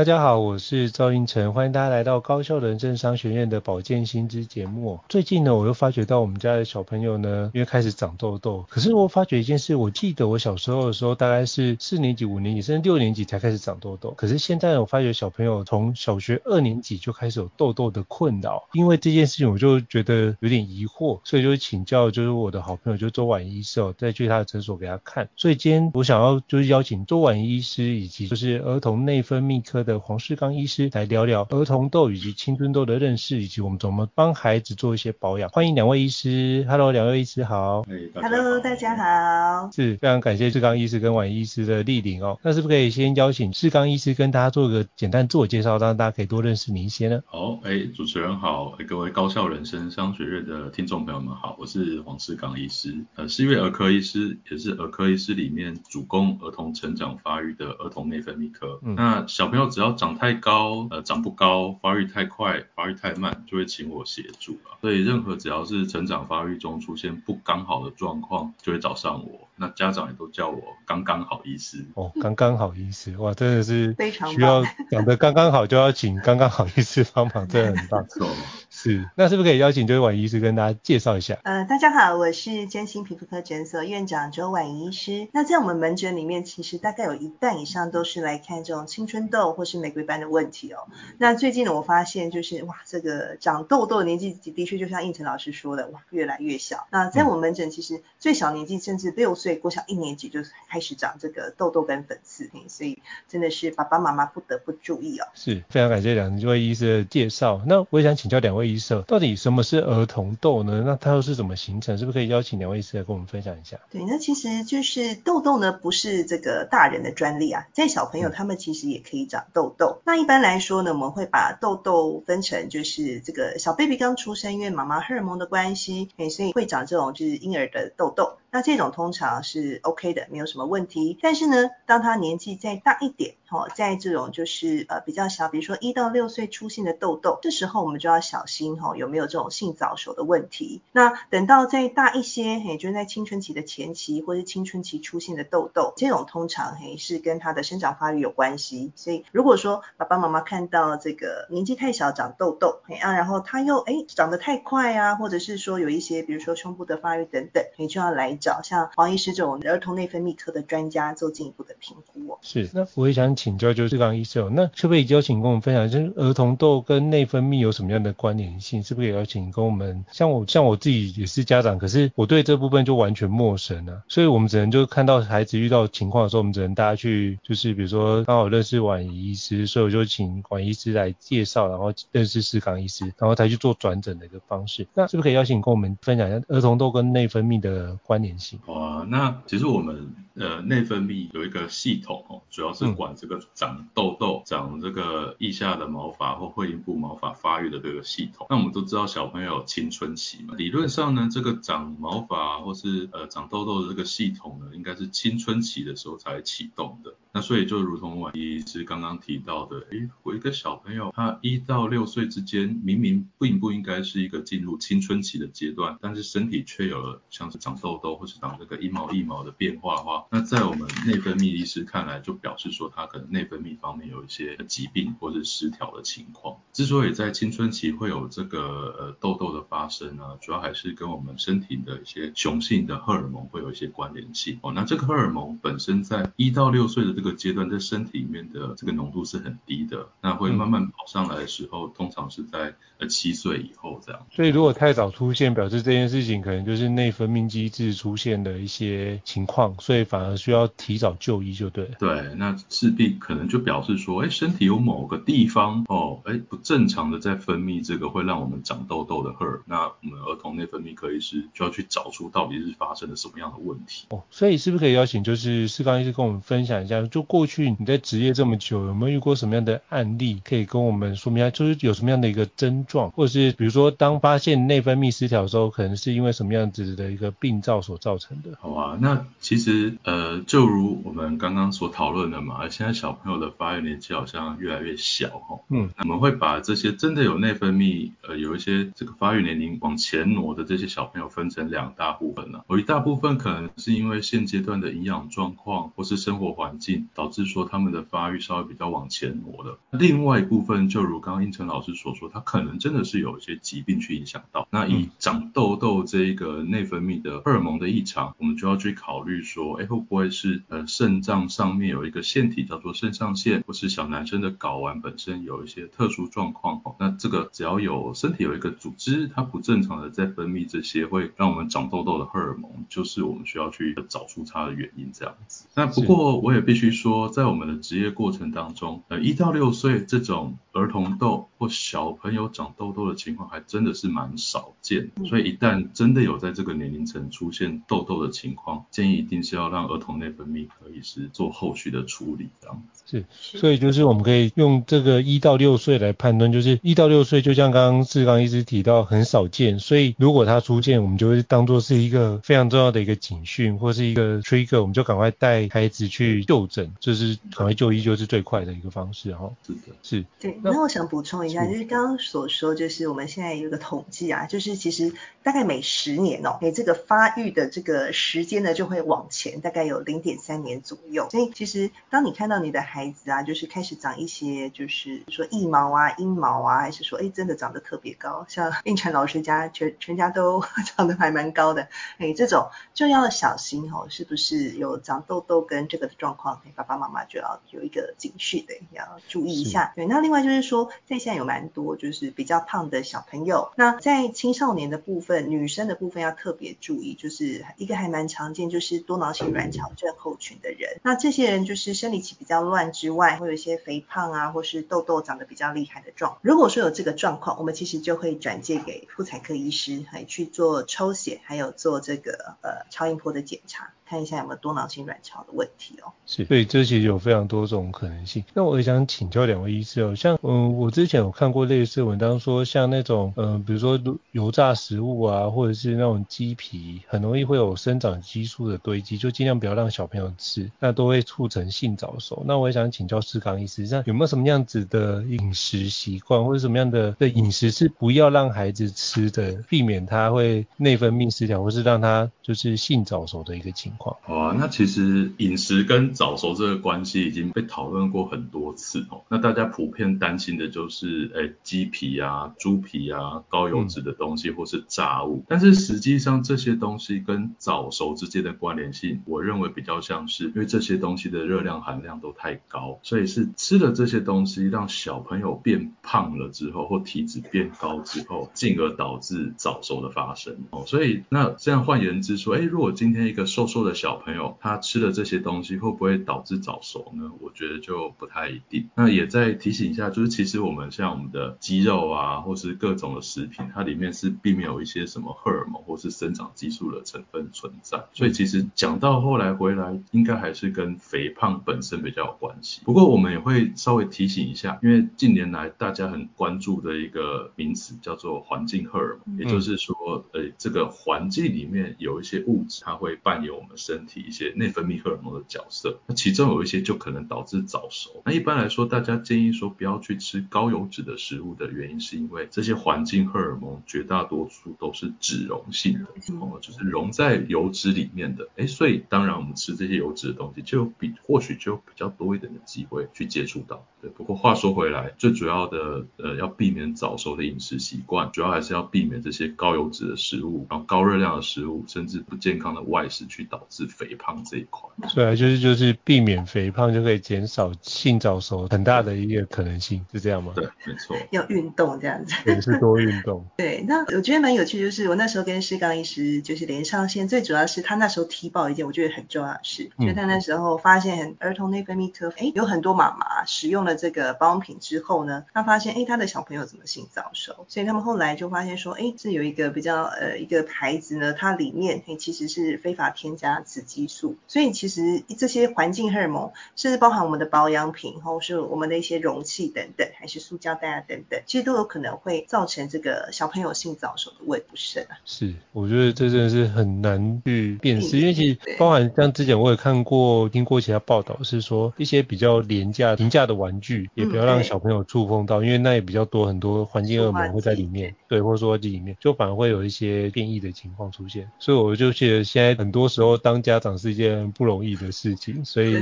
大家好，我是赵胤丞，欢迎大家来到高校人政商学院的保健新知节目。最近呢，我又发觉到我们家的小朋友呢，因为开始长痘痘。可是我发觉一件事，我记得我小时候的时候，大概是四年级、五年级甚至六年级才开始长痘痘。可是现在我发觉小朋友从小学二年级就开始有痘痘的困扰。因为这件事情，我就觉得有点疑惑，所以就请教就是我的好朋友，就周婉医师哦，再去他的诊所给他看。所以今天我想要就是邀请周婉医师以及就是儿童内分泌科的。的黄世刚医师来聊聊儿童痘以及青春痘的认识，以及我们怎么帮孩子做一些保养。欢迎两位医师，Hello，两位医师好。Hello，大家好。是非常感谢世刚医师跟婉医师的莅临哦。那是不是可以先邀请世刚医师跟大家做个简单自我介绍，让大家可以多认识你一些呢？好，哎，主持人好，各位高校人生商学院的听众朋友们好，我是黄世刚医师，呃，是一位儿科医师，也是儿科医师里面主攻儿童成长发育的儿童内分泌科。嗯，那小朋友只只要长太高，呃，长不高，发育太快，发育太慢，就会请我协助了。所以任何只要是成长发育中出现不刚好的状况，就会找上我。那家长也都叫我刚刚好医师。哦，刚刚好医师，哇，真的是非常需要长得刚刚好，就要请刚刚好医师帮忙，真的很棒。错，是。那是不是可以邀请周婉医师跟大家介绍一下？呃，大家好，我是真心皮肤科诊所院长周婉医师。那在我们门诊里面，其实大概有一半以上都是来看这种青春痘或是玫瑰斑的问题哦。那最近呢，我发现就是哇，这个长痘痘的年纪的确就像应成老师说的，哇，越来越小。那在我们门诊，其实最小年纪甚至六岁，国小一年级就开始长这个痘痘跟粉刺，所以真的是爸爸妈妈不得不注意哦。是非常感谢两位医师的介绍。那我也想请教两位医社，到底什么是儿童痘呢？那它又是怎么形成？是不是可以邀请两位医师来跟我们分享一下？对，那其实就是痘痘呢，不是这个大人的专利啊，在小朋友他们其实也可以长痘痘。嗯、那一般来说呢，我们会把痘痘分成就是这个小 baby 刚出生，因为妈妈荷尔蒙的关系，哎，所以会长这种就是婴儿的痘痘。那这种通常是 OK 的，没有什么问题。但是呢，当他年纪再大一点，哦，在这种就是呃比较小，比如说一到六岁出现的痘痘，这时候我们就要小心哈、哦，有没有这种性早熟的问题。那等到再大一些，嘿，就是在青春期的前期或是青春期出现的痘痘，这种通常嘿是跟他的生长发育有关系。所以如果说爸爸妈妈看到这个年纪太小长痘痘，嘿啊，然后他又哎长得太快啊，或者是说有一些比如说胸部的发育等等，你就要来。找像黄医师这种儿童内分泌科的专家做进一步的评估。是，那我也想请教，就是刚医师，那可不可以邀请跟我们分享，就是儿童痘跟内分泌有什么样的关联性？是不是也邀请跟我们，像我像我自己也是家长，可是我对这部分就完全陌生了，所以我们只能就看到孩子遇到情况的时候，我们只能大家去，就是比如说刚好认识婉医师，所以我就请婉医师来介绍，然后认识世刚医师，然后才去做转诊的一个方式。那是不是可以邀请跟我们分享一下儿童痘跟内分泌的关联？好啊，那其实我们呃内分泌有一个系统哦，主要是管这个长痘痘、长这个腋下的毛发或会阴部毛发发育的这个系统。那我们都知道小朋友青春期嘛，理论上呢，这个长毛发或是呃长痘痘的这个系统呢，应该是青春期的时候才启动的。那所以就如同婉医师刚刚提到的，诶，我一个小朋友他一到六岁之间，明明并不应该是一个进入青春期的阶段，但是身体却有了像是长痘痘或是长这个一毛一毛的变化的话，那在我们内分泌医师看来，就表示说他可能内分泌方面有一些疾病或是失调的情况。之所以在青春期会有这个呃痘痘的发生呢，主要还是跟我们身体的一些雄性的荷尔蒙会有一些关联性哦。那这个荷尔蒙本身在一到六岁的这个阶段，在身体里面的这个浓度是很低的，那会慢慢跑上来的时候，通常是在呃七岁以后这样。所以如果太早出现，表示这件事情可能就是内分泌机制出现的一些情况，所以反而需要提早就医就对。对，那势必可能就表示说，哎，身体有某个地方哦，哎，不正常的在分泌这个会让我们长痘痘的荷尔，那我们儿童内分泌科医师就要去找出到底是发生了什么样的问题。哦，所以是不是可以邀请就是四刚医师跟我们分享一下，就过去你在职业这么久，有没有遇过什么样的案例，可以跟我们说明一下，就是有什么样的一个症状，或者是比如说当发现内分泌失调的时候，可能是因为什么样子的一个病灶所造成的？好啊，那其实呃，就如我们刚刚所讨论的嘛，现在小朋友的发育年纪好像越来越小哈，嗯，我们会把这些真的有内分泌呃有一些这个发育年龄往前挪的这些小朋友分成两大部分了，有一大部分可能是因为现阶段的营养状况或是生活环境导致说他们的发育稍微比较往前挪的，另外一部分就如刚刚英成老师所说，他可能真的是有一些疾病去影响到，那以长痘痘这一个内分泌的荷尔蒙的异常，我们就要去考虑说，哎，会不会是呃肾脏上面有一个腺体叫做肾上腺，或是小男生的睾丸本身有一些特殊状况哦，那这个只要有身体有一个组织它不正常的在分泌这些会让我们长痘痘的荷尔蒙，就是我们需要去找出它的原因这样子。那不过我也必须说，在我们的职业过程当中，呃一到六岁这种儿童痘或小朋友长痘痘的情况还真的是蛮少见，所以一旦真的有在这个年龄层出现痘痘的情况，建议一定是要让儿童内分泌科医师做后续的处理这样子。是，所以就是我们可以用这个一到六岁来判断，就是一到六岁就像刚刚志刚医师提到很少见，所以如果它出现，我们就会当做是一个非常重要的一个警讯或是一个 trigger，我们就赶快带孩子去就诊，就是赶快就医就是最快的一个方式哈。是的，是。对，那我想补充一下，就是刚刚所说，就是我们现在有一个统计啊，就是其实大概每十年哦，你这个发育的这个时间呢就会往前，大概有零点三年左右。所以其实当你看到你的孩子啊，就是开始长一些，就是说腋毛啊、阴毛啊，还是说哎真的长得特别高，像应晨老师家全全家都 长得还蛮高的，哎这种就要小心哦，是不是有长痘痘跟这个的状况？爸爸妈妈就要有一个警讯的，要注意一下。对，那另外就是说，在现在有蛮多就是比较胖的小朋友，那在青少年的部分，女生的部分要特别注意，就是一个还蛮常见，就是多囊性卵巢症候群的人。那这些人就是生理期比较乱之外，会有一些肥胖啊，或是痘痘长得比较厉害的状。如果说有这个状况，我们其实就会转介给妇产科医师，还去做抽血，还有做这个呃超音波的检查。看一下有没有多囊性卵巢的问题哦。是，所以这其实有非常多种可能性。那我也想请教两位医师哦，像嗯，我之前有看过类似文章说，像那种嗯，比如说油炸食物啊，或者是那种鸡皮，很容易会有生长激素的堆积，就尽量不要让小朋友吃，那都会促成性早熟。那我也想请教士刚医师，像有没有什么样子的饮食习惯，或者什么样的的饮食是不要让孩子吃的，避免他会内分泌失调，或是让他就是性早熟的一个情况。好啊，那其实饮食跟早熟这个关系已经被讨论过很多次哦。那大家普遍担心的就是，哎，鸡皮啊、猪皮啊、高油脂的东西或是炸物。但是实际上这些东西跟早熟之间的关联性，我认为比较像是，因为这些东西的热量含量都太高，所以是吃了这些东西让小朋友变胖了之后，或体脂变高之后，进而导致早熟的发生哦。所以那这样换言之说，哎，如果今天一个瘦瘦的小朋友他吃了这些东西会不会导致早熟呢？我觉得就不太一定。那也再提醒一下，就是其实我们像我们的鸡肉啊，或是各种的食品，它里面是并没有一些什么荷尔蒙或是生长激素的成成分存在。所以其实讲到后来回来，应该还是跟肥胖本身比较有关系。不过我们也会稍微提醒一下，因为近年来大家很关注的一个名词叫做环境荷尔蒙，也就是说，呃，这个环境里面有一些物质，它会扮演我们身体一些内分泌荷尔蒙的角色，那其其中有一些就可能导致早熟。那一般来说，大家建议说不要去吃高油脂的食物的原因，是因为这些环境荷尔蒙绝大多数都是脂溶性的，哦，就是溶在油脂里面的。哎，所以当然我们吃这些油脂的东西，就比或许就比较多一点的机会去接触到。对，不过话说回来，最主要的呃要避免早熟的饮食习惯，主要还是要避免这些高油脂的食物，然后高热量的食物，甚至不健康的外食，去导致肥胖这一块。对啊，就是就是避免肥胖，就可以减少性早熟很大的一个可能性，是这样吗？对，没错。要运动这样子。也是多运动。对，那我觉得蛮有趣，就是我那时候跟施刚医师就是连上线，最主要是他那时候提报一件我觉得很重要的事，嗯、就他那时候发现儿童内分泌特，哎，有很多妈妈使用了这个保养品之后呢，他发现哎他的小朋友怎么性早熟，所以他们后来就发现说，哎，这有一个比较呃一个牌子呢，它里面哎其实是非法添加雌激素，所以其实这些环境荷尔蒙，甚至包含我们的保养品，或是我们的一些容器等等，还是塑胶袋啊等等，其实都有可能会造成这个小朋友性早熟的胃不顺啊。是，我觉得这真的是很难去辨识，因为其实包含像之前我也看过、听过其他报道，是说一些比较廉价、平价的玩具，也不要让小朋友触碰到，因为那也比较多很多环境恶魔会在里面，对，或者说这里面就反而会有一些变异的情况出现。所以我就觉得现在很多时候当家长是一件不容易的事情，所以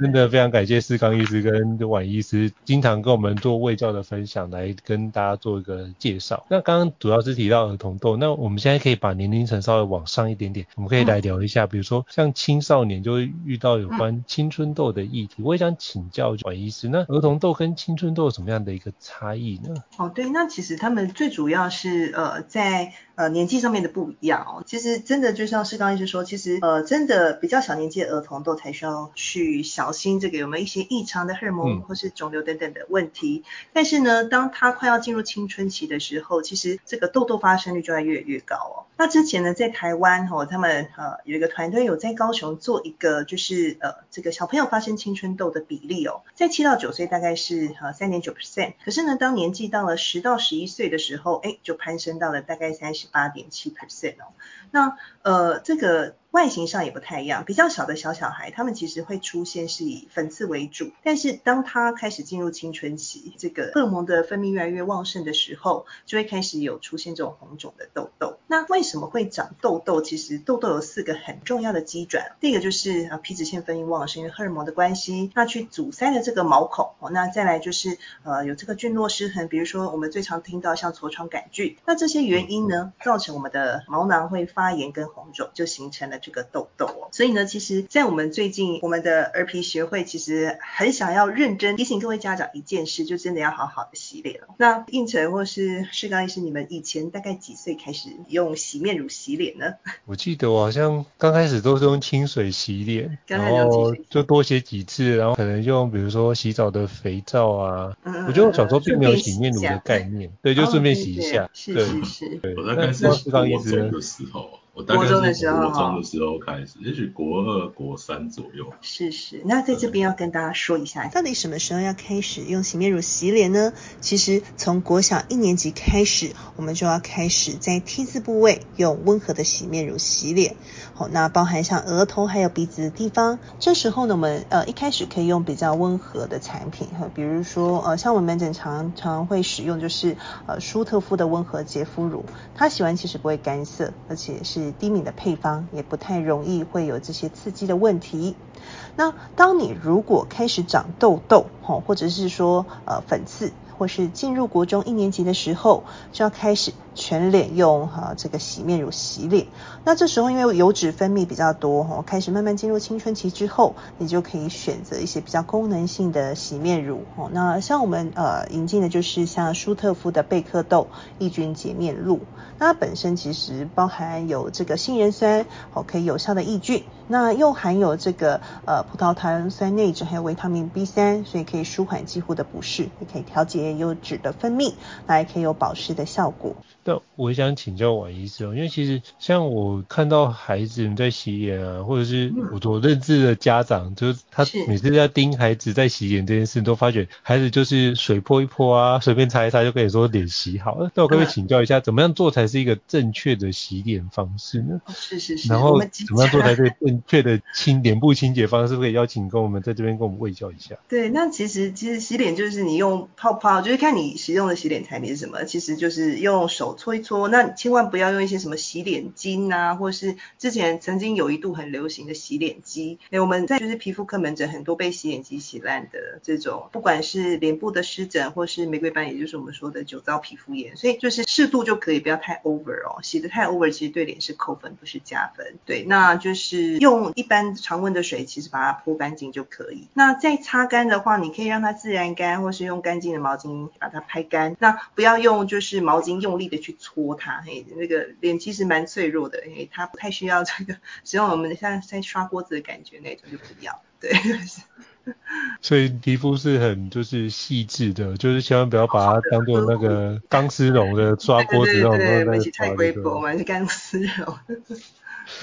真的非常感谢思刚医师跟婉医师经常跟我们做卫教的分享，来跟大家做一个介绍。那刚刚主要是提到儿童痘，那我们现在可以把年龄层稍微往上一点点，我们可以来聊一下，比如说像青少年就会遇到有关青春痘的议题。我也想请教管医师，那儿童痘跟青春痘有什么样的一个差异呢？哦，对，那其实他们最主要是呃在。呃，年纪上面的不一样哦，其实真的就像是刚医师说，其实呃，真的比较小年纪的儿童痘才需要去小心这个有没有一些异常的荷尔蒙或是肿瘤等等的问题。嗯、但是呢，当他快要进入青春期的时候，其实这个痘痘发生率就会越来越高哦。那之前呢，在台湾他们呃有一个团队有在高雄做一个，就是呃这个小朋友发生青春痘的比例哦，在七到九岁大概是呃三点九 percent，可是呢，当年纪到了十到十一岁的时候，哎，就攀升到了大概三十。八点七 percent 哦，那呃这个。外形上也不太一样，比较小的小小孩，他们其实会出现是以粉刺为主，但是当他开始进入青春期，这个荷尔蒙的分泌越来越旺盛的时候，就会开始有出现这种红肿的痘痘。那为什么会长痘痘？其实痘痘有四个很重要的机转，第一个就是啊皮脂腺分泌旺盛，因为荷尔蒙的关系，那去阻塞了这个毛孔。哦，那再来就是呃有这个菌落失衡，比如说我们最常听到像痤疮杆菌，那这些原因呢，造成我们的毛囊会发炎跟红肿，就形成了。这个痘痘哦，所以呢，其实，在我们最近，我们的儿皮学会其实很想要认真提醒各位家长一件事，就真的要好好的洗脸哦。那胤丞或是世刚医师，你们以前大概几岁开始用洗面乳洗脸呢？我记得我好像刚开始都是用清水洗脸，然后就多洗几次，然后可能用比如说洗澡的肥皂啊。嗯，我觉得我小时候并没有洗面乳的概念，对，就顺便洗一下。是是是。对，我在开始诗刚医师的时候。我大概是国中的时候，国中的时候开始，也许国二、国三左右。是是，那在这边要跟大家说一下，到底什么时候要开始用洗面乳洗脸呢？其实从国小一年级开始，我们就要开始在 T 字部位用温和的洗面乳洗脸。好，那包含像额头还有鼻子的地方，这时候呢，我们呃一开始可以用比较温和的产品哈，比如说呃像我们门诊常常会使用就是呃舒特夫的温和洁肤乳，它洗完其实不会干涩，而且是。低敏的配方也不太容易会有这些刺激的问题。那当你如果开始长痘痘，吼，或者是说呃粉刺。或是进入国中一年级的时候，就要开始全脸用哈、这个洗面乳洗脸。那这时候因为油脂分泌比较多哈，开始慢慢进入青春期之后，你就可以选择一些比较功能性的洗面乳。那像我们呃引进的就是像舒特肤的贝克豆抑菌洁面露，那它本身其实包含有这个杏仁酸，哦可以有效的抑菌，那又含有这个呃葡萄糖酸内酯还有维他命 B 三，所以可以舒缓肌肤的不适，也可以调节。油脂的分泌，那也可以有保湿的效果。那我想请教婉医师哦，因为其实像我看到孩子们在洗脸啊，或者是我所认知的家长，就是他每次在盯孩子在洗脸这件事，都发觉孩子就是水泼一泼啊，随便擦一擦就可以说脸洗好了。那我可不可以请教一下，怎么样做才是一个正确的洗脸方式呢？是是是。然后怎么样做才是正确的清脸部清洁方式？可以邀请跟我们在这边跟我们卫教一下。对，那其实其实洗脸就是你用泡泡，就是看你使用的洗脸产品是什么，其实就是用手。搓一搓，那千万不要用一些什么洗脸巾啊，或是之前曾经有一度很流行的洗脸机。哎，我们在就是皮肤科门诊很多被洗脸机洗烂的这种，不管是脸部的湿疹，或是玫瑰斑，也就是我们说的酒糟皮肤炎，所以就是适度就可以，不要太 over 哦。洗得太 over，其实对脸是扣分，不是加分。对，那就是用一般常温的水，其实把它泼干净就可以。那再擦干的话，你可以让它自然干，或是用干净的毛巾把它拍干。那不要用就是毛巾用力的。去搓它，嘿，那个脸其实蛮脆弱的，嘿，它不太需要这个使用我们像在刷锅子的感觉那种就不要，对。所以皮肤是很就是细致的，就是千万不要把它当做那个钢丝绒的刷锅子那种，对对对，太贵薄嘛，是钢丝绒。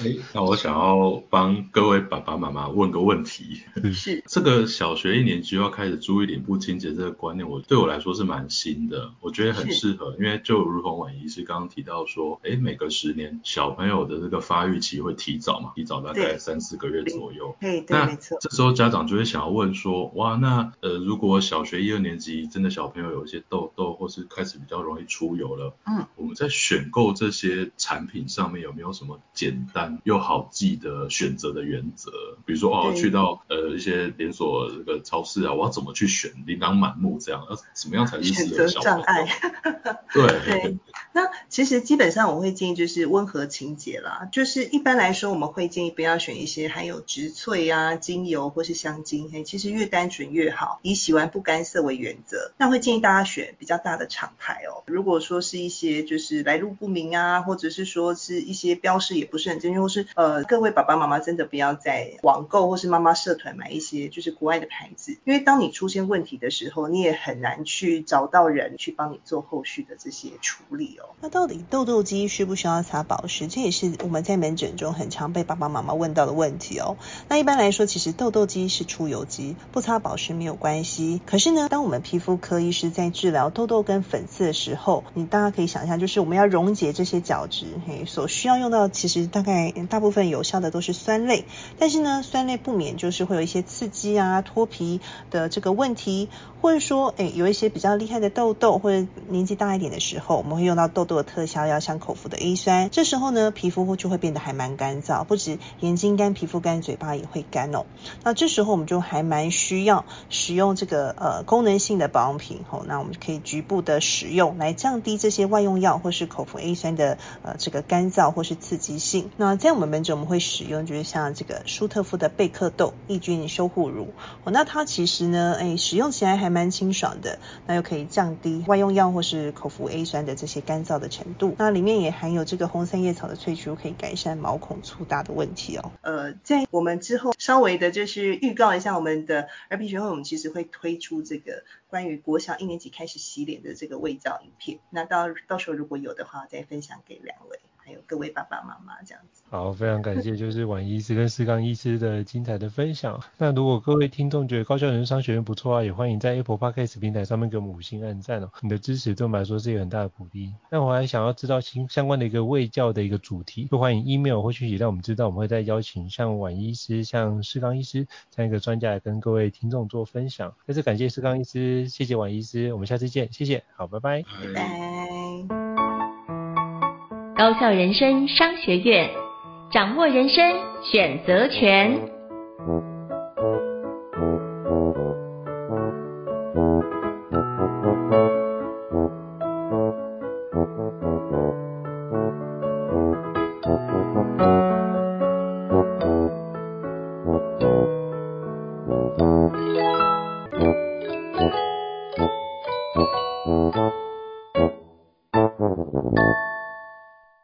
哎，那我想要帮各位爸爸妈妈问个问题，是。这个小学一年级要开始注意脸部清洁这个观念，我对我来说是蛮新的，我觉得很适合，因为就如同婉仪是刚刚提到说，哎，每隔十年小朋友的这个发育期会提早嘛，提早大概三四个月左右，对，那没错，这时候家长就会想要问说，哇，那呃如果小学一二年级真的小朋友有一些痘痘，或是开始比较容易出油了，嗯，我们在选购这些产品上面有没有什么简单又好记的选择的原则，比如说哦，去到呃一些连锁这个超市啊，我要怎么去选？琳琅满目这样，要怎么样才是适合小朋友？选择障碍。对。对。那其实基本上我会建议就是温和清洁啦，就是一般来说我们会建议不要选一些含有植萃啊、精油或是香精，嘿，其实越单纯越好，以洗完不干涩为原则。那会建议大家选比较大的厂牌哦。如果说是一些就是来路不明啊，或者是说是一些标识也不是很正确。或是呃，各位爸爸妈妈真的不要在网购或是妈妈社团买一些就是国外的牌子，因为当你出现问题的时候，你也很难去找到人去帮你做后续的这些处理那到底痘痘肌需不需要擦保湿？这也是我们在门诊中很常被爸爸妈妈问到的问题哦。那一般来说，其实痘痘肌是出油肌，不擦保湿没有关系。可是呢，当我们皮肤科医师在治疗痘痘跟粉刺的时候，你大家可以想象，就是我们要溶解这些角质，嘿，所需要用到其实大概。大部分有效的都是酸类，但是呢，酸类不免就是会有一些刺激啊、脱皮的这个问题，或者说，诶，有一些比较厉害的痘痘，或者年纪大一点的时候，我们会用到痘痘的特效药，像口服的 A 酸。这时候呢，皮肤就会变得还蛮干燥，不止眼睛干、皮肤干，嘴巴也会干哦。那这时候我们就还蛮需要使用这个呃功能性的保养品哦。那我们可以局部的使用来降低这些外用药或是口服 A 酸的呃这个干燥或是刺激性。那在我们门诊我们会使用，就是像这个舒特夫的贝克豆抑菌修护乳，哦，那它其实呢，哎，使用起来还蛮清爽的，那又可以降低外用药或是口服 A 酸的这些干干燥的程度。那里面也含有这个红三叶草的萃取物，可以改善毛孔粗大的问题哦。呃，在我们之后稍微的就是预告一下我们的儿皮学会，我们其实会推出这个关于国小一年级开始洗脸的这个微照影片。那到到时候如果有的话，再分享给两位。还有各位爸爸妈妈这样子，好，非常感谢就是婉医师跟思刚医师的精彩的分享。那如果各位听众觉得高效人生商学院不错啊，也欢迎在 Apple Podcast 平台上面给我们五星按赞哦，你的支持对我们来说是一个很大的鼓励。那我还想要知道新相关的一个卫教的一个主题，就欢迎 email 或讯息让我们知道，我们会再邀请像婉医师、像思刚医师这样一个专家来跟各位听众做分享。再次感谢思刚医师，谢谢婉医师，我们下次见，谢谢，好，拜拜，拜拜。高校人生商学院，掌握人生选择权。